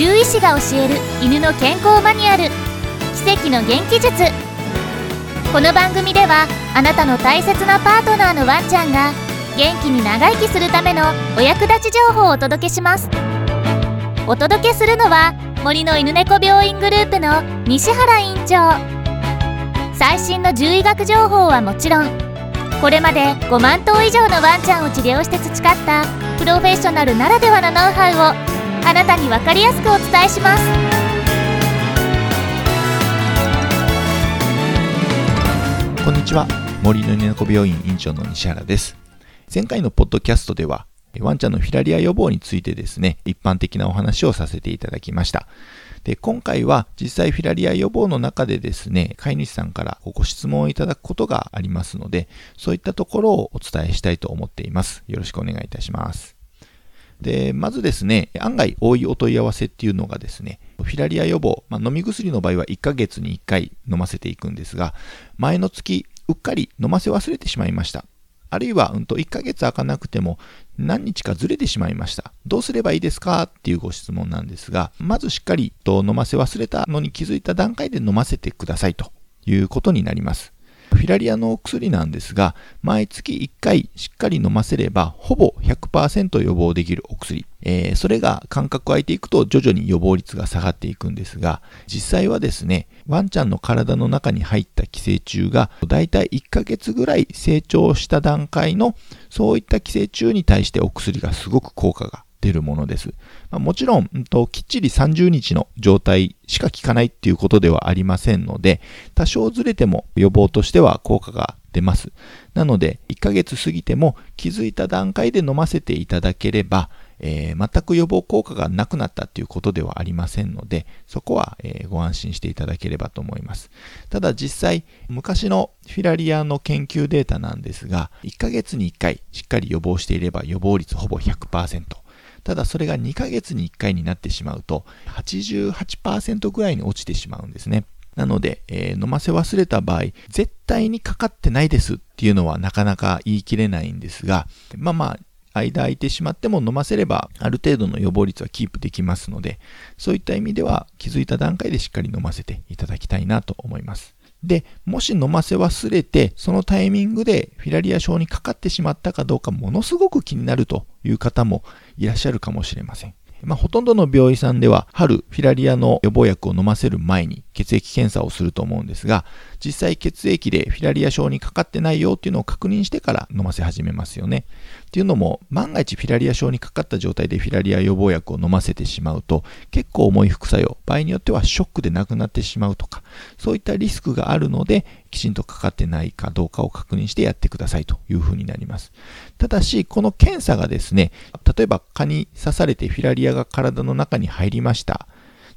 獣医師が教える犬の健康マニュアル。奇跡の元気術。この番組ではあなたの大切なパートナーのワンちゃんが元気に長生きするためのお役立ち情報をお届けします。お届けするのは森の犬猫病院グループの西原院長。最新の獣医学情報はもちろんこれまで5万頭以上のワンちゃんを治療して培ったプロフェッショナルならではのノウハウをあなたに分かりやすくお伝えします。こんにちは。森の猫病院院長の西原です。前回のポッドキャストではワンちゃんのフィラリア予防についてですね一般的なお話をさせていただきました。で今回は実際フィラリア予防の中でですね飼い主さんからご質問をいただくことがありますのでそういったところをお伝えしたいと思っています。よろしくお願いいたします。で、まずですね、案外多いお問い合わせっていうのがですね、フィラリア予防、まあ、飲み薬の場合は1ヶ月に1回飲ませていくんですが、前の月、うっかり飲ませ忘れてしまいました。あるいは、うんと、1ヶ月開かなくても何日かずれてしまいました。どうすればいいですか？っていうご質問なんですが、まずしっかりと飲ませ忘れたのに気づいた段階で飲ませてくださいということになります。フィラリアのお薬なんですが、毎月1回しっかり飲ませれば、ほぼ100%予防できるお薬。えー、それが間隔空いていくと徐々に予防率が下がっていくんですが、実際はですね、ワンちゃんの体の中に入った寄生虫が、だいたい1ヶ月ぐらい成長した段階の、そういった寄生虫に対してお薬がすごく効果が出るものです。まあ、もちろん、んと、きっちり30日の状態しか効かないっていうことではありませんので、多少ずれても予防としては効果が出ます。なので、1ヶ月過ぎても気づいた段階で飲ませていただければ、えー、全く予防効果がなくなったっていうことではありませんので、そこは、えー、ご安心していただければと思います。ただ実際、昔のフィラリアの研究データなんですが、1ヶ月に1回しっかり予防していれば予防率ほぼ100%。ただそれが2ヶ月に1回になってしまうと88%ぐらいに落ちてしまうんですね。なので、えー、飲ませ忘れた場合、絶対にかかってないですっていうのはなかなか言い切れないんですが、まあまあ、間空いてしまっても飲ませればある程度の予防率はキープできますので、そういった意味では気づいた段階でしっかり飲ませていただきたいなと思います。で、もし飲ませ忘れて、そのタイミングでフィラリア症にかかってしまったかどうかものすごく気になるという方もいらっしゃるかもしれません。まあ、ほとんどの病院さんでは、春、フィラリアの予防薬を飲ませる前に血液検査をすると思うんですが、実際血液でフィラリア症にかかってないよっていうのを確認してから飲ませ始めますよね。っていうのも、万が一フィラリア症にかかった状態でフィラリア予防薬を飲ませてしまうと、結構重い副作用、場合によってはショックで亡くなってしまうとか、そういったリスクがあるので、きちんとかかってないかどうかを確認してやってくださいというふうになります。ただし、この検査がですね、例えば蚊に刺されてフィラリアが体の中に入りました。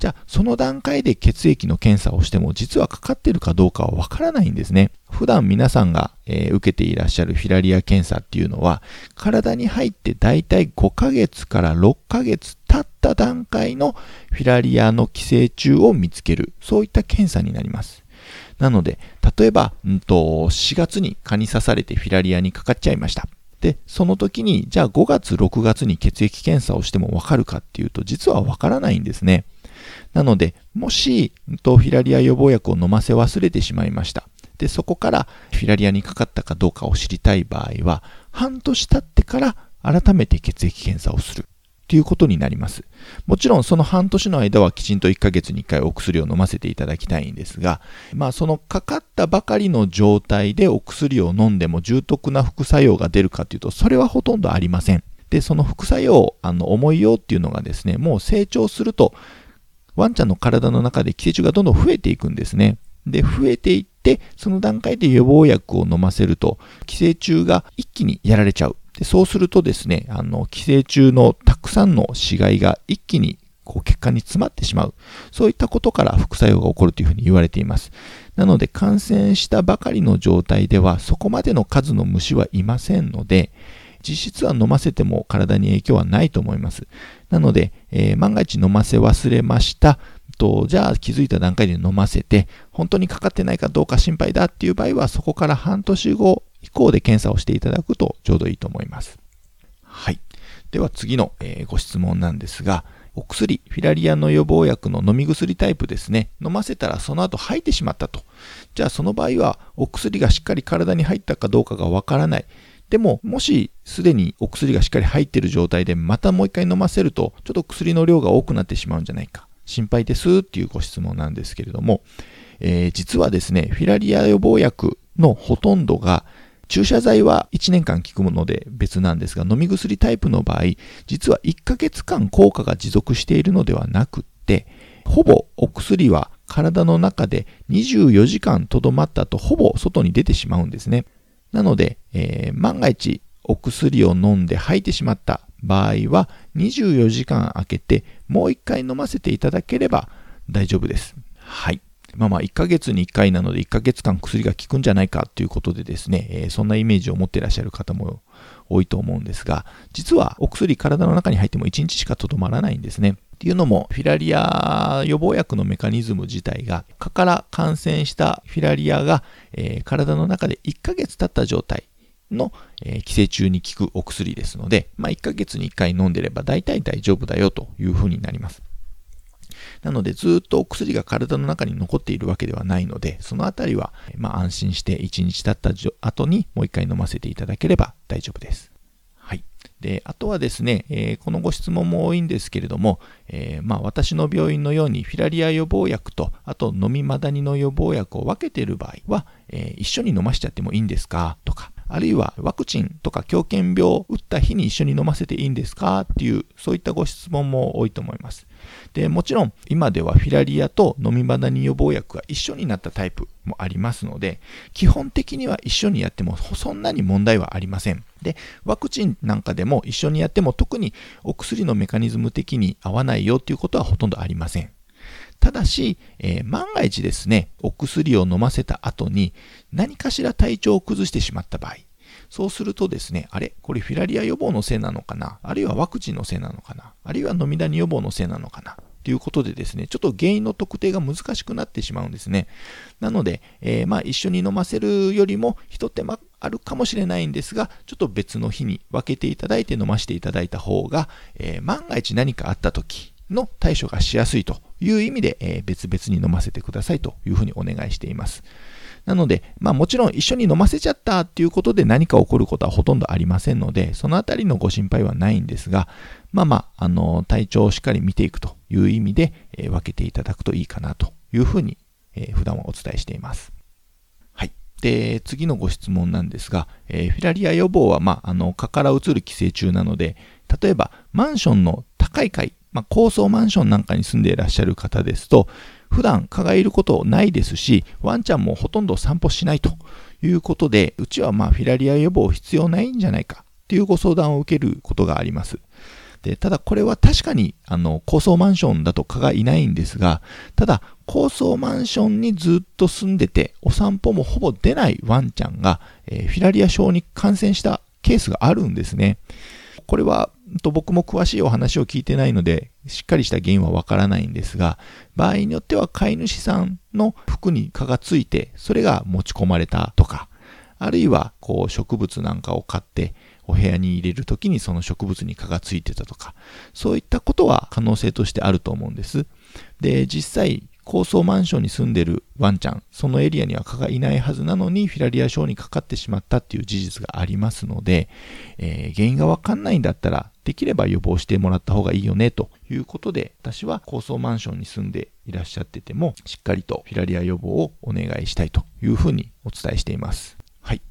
じゃあ、その段階で血液の検査をしても、実はかかってるかどうかはわからないんですね。普段皆さんが、えー、受けていらっしゃるフィラリア検査っていうのは、体に入ってだいたい5ヶ月から6ヶ月経った段階のフィラリアの寄生虫を見つける、そういった検査になります。なので、例えば、うんと、4月に蚊に刺されてフィラリアにかかっちゃいました。で、その時に、じゃあ5月、6月に血液検査をしてもわかるかっていうと、実はわからないんですね。なので、もし、フィラリア予防薬を飲ませ忘れてしまいました。で、そこからフィラリアにかかったかどうかを知りたい場合は、半年経ってから改めて血液検査をする。ということになります。もちろんその半年の間はきちんと1ヶ月に1回お薬を飲ませていただきたいんですが、まあそのかかったばかりの状態でお薬を飲んでも重篤な副作用が出るかというと、それはほとんどありません。で、その副作用、あの、重いよっていうのがですね、もう成長すると、ワンちゃんの体の中で寄生虫がどんどん増えていくんですね。で、増えていって、その段階で予防薬を飲ませると、寄生虫が一気にやられちゃう。でそうするとですね、あの、寄生虫のたくさんの死骸が一気にこう血管に詰まってしまう。そういったことから副作用が起こるというふうに言われています。なので感染したばかりの状態ではそこまでの数の虫はいませんので、実質は飲ませても体に影響はないと思います。なので、えー、万が一飲ませ忘れました。と、じゃあ気づいた段階で飲ませて、本当にかかってないかどうか心配だっていう場合は、そこから半年後以降で検査をしていただくとちょうどいいと思います。はい。では次の、えー、ご質問なんですが、お薬、フィラリアの予防薬の飲み薬タイプですね、飲ませたらその後吐いてしまったと。じゃあその場合はお薬がしっかり体に入ったかどうかがわからない。でも、もしすでにお薬がしっかり入っている状態でまたもう一回飲ませると、ちょっと薬の量が多くなってしまうんじゃないか。心配ですっていうご質問なんですけれども、えー、実はですね、フィラリア予防薬のほとんどが注射剤は1年間効くもので別なんですが、飲み薬タイプの場合、実は1ヶ月間効果が持続しているのではなくって、ほぼお薬は体の中で24時間とどまったとほぼ外に出てしまうんですね。なので、えー、万が一お薬を飲んで吐いてしまった場合は24時間空けてもう1回飲ませていただければ大丈夫です。はい。まあまあ1ヶ月に1回なので1ヶ月間薬が効くんじゃないかということでですね、えー、そんなイメージを持っていらっしゃる方も多いと思うんですが、実はお薬体の中に入っても1日しかとどまらないんですね。っていうのも、フィラリア予防薬のメカニズム自体が、蚊から感染したフィラリアが、えー、体の中で1ヶ月経った状態の、えー、寄生虫に効くお薬ですので、まあ、1ヶ月に1回飲んでれば大体大丈夫だよというふうになります。なので、ずっとお薬が体の中に残っているわけではないので、そのあたりは、まあ、安心して1日経った後にもう1回飲ませていただければ大丈夫です。で、あとはですね、えー、このご質問も多いんですけれども、えー、まあ、私の病院のようにフィラリア予防薬と、あと飲みマダニの予防薬を分けている場合は、えー、一緒に飲ましちゃってもいいんですか？とか、あるいはワクチンとか狂犬病を打った日に一緒に飲ませていいんですか？っていう、そういったご質問も多いと思います。で、もちろん今ではフィラリアと飲みマダニ予防薬が一緒になったタイプもありますので、基本的には一緒にやってもそんなに問題はありません。で、ワクチンなんかでも一緒にやっても特にお薬のメカニズム的に合わないよっていうことはほとんどありません。ただし、えー、万が一ですね、お薬を飲ませた後に何かしら体調を崩してしまった場合、そうするとですね、あれこれフィラリア予防のせいなのかなあるいはワクチンのせいなのかなあるいは飲みダニ予防のせいなのかなということでですね、ちょっと原因の特定が難しくなってしまうんですね。なので、えー、まあ一緒に飲ませるよりも一手間あるかもしれないんですが、ちょっと別の日に分けていただいて飲ませていただいた方が、えー、万が一何かあった時の対処がしやすいという意味で、えー、別々に飲ませてくださいというふうにお願いしています。なので、まあもちろん一緒に飲ませちゃったっていうことで何か起こることはほとんどありませんので、そのあたりのご心配はないんですが、まあまあ、あの、体調をしっかり見ていくという意味で、えー、分けていただくといいかなというふうに、えー、普段はお伝えしています。はい。で、次のご質問なんですが、えー、フィラリア予防は、まあ、あの、蚊から移る寄生虫なので、例えば、マンションの高い階、まあ、高層マンションなんかに住んでいらっしゃる方ですと、普段蚊がいることないですし、ワンちゃんもほとんど散歩しないということで、うちはまフィラリア予防必要ないんじゃないかというご相談を受けることがあります。で、ただこれは確かに、あの、高層マンションだと蚊がいないんですが、ただ、高層マンションにずっと住んでて、お散歩もほぼ出ないワンちゃんが、えー、フィラリア症に感染したケースがあるんですね。これは、と僕も詳しいお話を聞いてないので、しっかりした原因はわからないんですが、場合によっては飼い主さんの服に蚊がついて、それが持ち込まれたとか、あるいは、こう、植物なんかを買って、お部屋に入れるときにその植物に蚊がついてたとか、そういったことは可能性としてあると思うんです。で、実際、高層マンションに住んでるワンちゃん、そのエリアには蚊がいないはずなのに、フィラリア症にかかってしまったっていう事実がありますので、えー、原因がわかんないんだったら、できれば予防してもらった方がいいよね、ということで、私は高層マンションに住んでいらっしゃってても、しっかりとフィラリア予防をお願いしたいというふうにお伝えしています。はい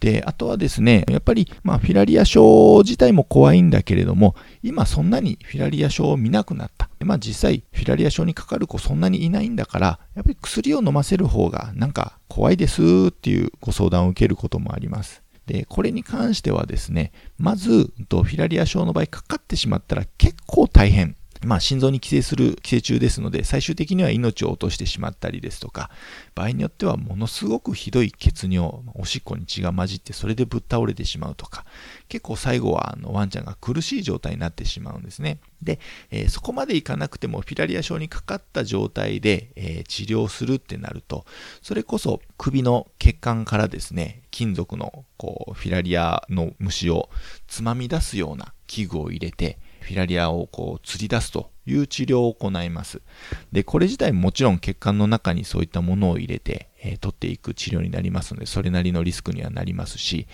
で、あとはですね、やっぱり、まあ、フィラリア症自体も怖いんだけれども、今そんなにフィラリア症を見なくなった。まあ実際、フィラリア症にかかる子そんなにいないんだから、やっぱり薬を飲ませる方がなんか怖いですっていうご相談を受けることもあります。で、これに関してはですね、まず、フィラリア症の場合かかってしまったら結構大変。まあ、心臓に寄生する寄生虫ですので、最終的には命を落としてしまったりですとか、場合によってはものすごくひどい血尿、おしっこに血が混じって、それでぶっ倒れてしまうとか、結構最後はあのワンちゃんが苦しい状態になってしまうんですね。で、えー、そこまでいかなくても、フィラリア症にかかった状態で、えー、治療するってなると、それこそ首の血管からですね、金属のこうフィラリアの虫をつまみ出すような器具を入れて、フィラリアをこう釣り出すという治療を行います。で、これ自体もちろん血管の中にそういったものを入れて、えー、取っていく治療になりますので、それなりのリスクにはなりますし、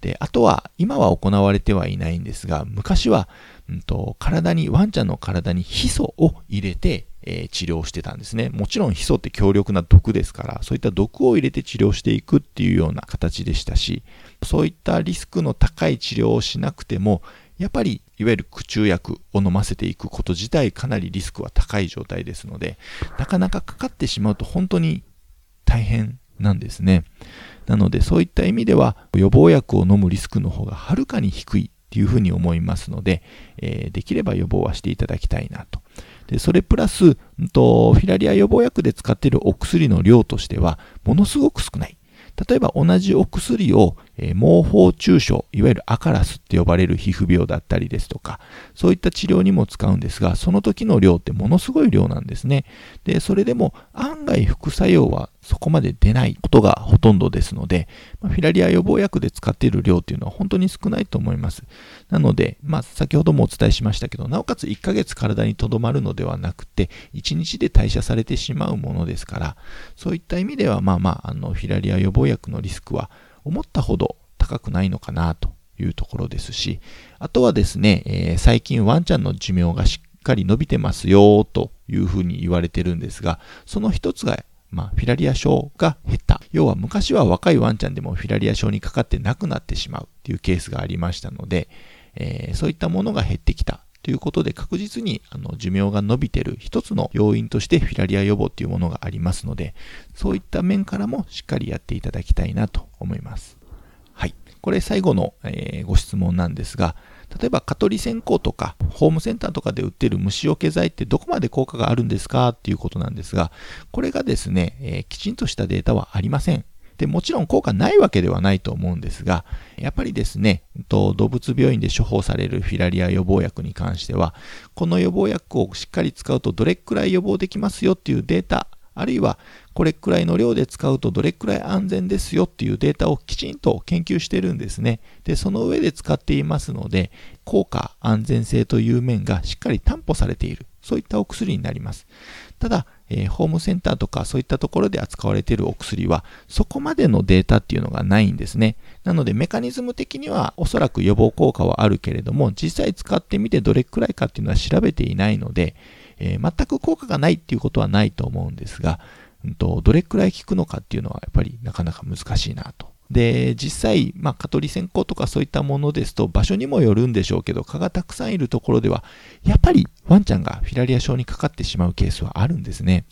で、あとは、今は行われてはいないんですが、昔は、うんと、体に、ワンちゃんの体にヒ素を入れて、えー、治療してたんですね。もちろんヒ素って強力な毒ですから、そういった毒を入れて治療していくっていうような形でしたし、そういったリスクの高い治療をしなくても、やっぱりいわゆる駆虫薬を飲ませていくこと自体かなりリスクは高い状態ですので、なかなかかかってしまうと本当に大変なんですね。なのでそういった意味では予防薬を飲むリスクの方がはるかに低いっていうふうに思いますので、えー、できれば予防はしていただきたいなと。で、それプラス、とフィラリア予防薬で使っているお薬の量としては、ものすごく少ない。例えば同じお薬を、えー、毛包注症、いわゆるアカラスって呼ばれる皮膚病だったりですとか、そういった治療にも使うんですが、その時の量ってものすごい量なんですね。で、それでも案外副作用はそこまで出ないことがほとんどですので、まあ、フィラリア予防薬で使っている量っていうのは本当に少ないと思います。なので、まあ、先ほどもお伝えしましたけど、なおかつ1ヶ月体にとどまるのではなくて、1日で代謝されてしまうものですから、そういった意味では、まあまあ、あの、フィラリア予防薬のリスクは思ったほど高くないのかなというところですし、あとはですね、えー、最近ワンちゃんの寿命がしっかり伸びてますよというふうに言われてるんですが、その一つがまあ、フィラリア症が減った。要は昔は若いワンちゃんでもフィラリア症にかかって亡くなってしまうっていうケースがありましたので、えー、そういったものが減ってきたということで確実にあの寿命が伸びてる一つの要因としてフィラリア予防っていうものがありますので、そういった面からもしっかりやっていただきたいなと思います。これ最後の、えー、ご質問なんですが、例えば蚊取り線香とかホームセンターとかで売ってる虫除け剤ってどこまで効果があるんですか？っていうことなんですが、これがですね、えー、きちんとしたデータはありません。で、もちろん効果ないわけではないと思うんですが、やっぱりですね、動物病院で処方されるフィラリア予防薬に関しては、この予防薬をしっかり使うとどれくらい予防できますよっていうデータ、あるいはこれくらいの量で使うとどれくらい安全ですよっていうデータをきちんと研究してるんですね。で、その上で使っていますので、効果、安全性という面がしっかり担保されている。そういったお薬になります。ただ、えー、ホームセンターとかそういったところで扱われているお薬は、そこまでのデータっていうのがないんですね。なので、メカニズム的にはおそらく予防効果はあるけれども、実際使ってみてどれくらいかっていうのは調べていないので、えー、全く効果がないっていうことはないと思うんですが、うんと、どれくらい効くのかっていうのはやっぱりなかなか難しいなと。で、実際、まあ、蚊取り線香とかそういったものですと、場所にもよるんでしょうけど、蚊がたくさんいるところでは、やっぱりワンちゃんがフィラリア症にかかってしまうケースはあるんですね。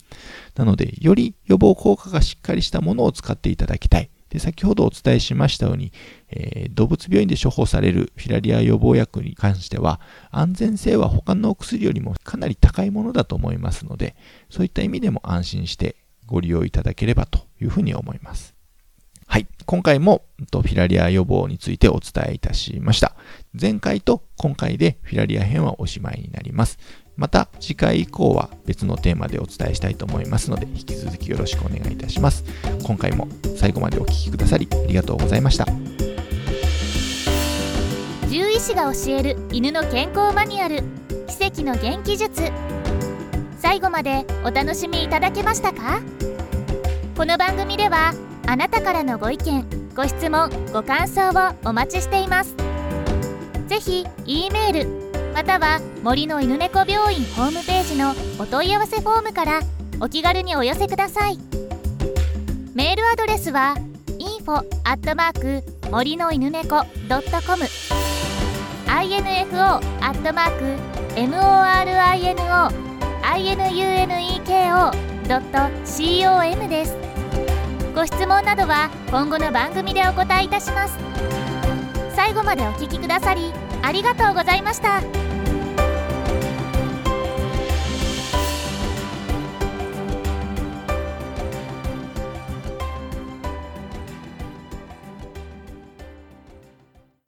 なので、より予防効果がしっかりしたものを使っていただきたい。で、先ほどお伝えしましたように、えー、動物病院で処方されるフィラリア予防薬に関しては、安全性は他のお薬よりもかなり高いものだと思いますので、そういった意味でも安心してご利用いただければというふうに思います。はい。今回もフィラリア予防についてお伝えいたしました。前回と今回でフィラリア編はおしまいになります。また次回以降は別のテーマでお伝えしたいと思いますので引き続きよろしくお願いいたします。今回も最後までお聴きくださりありがとうございました。獣医師が教える犬の健康マニュアル奇跡の元気術最後までお楽しみいただけましたか？この番組ではあなたからのご意見ご質問ご感想をお待ちしています。是非 E メールまたは森の犬猫病院ホームページのお問い合わせフォームからお気軽にお寄せください。メールアドレスは info アットマーク森の犬猫 .com info アットマーク morino inuneko.com ですご質問などは今後の番組でお答えいたします最後までお聴きくださりありがとうございました。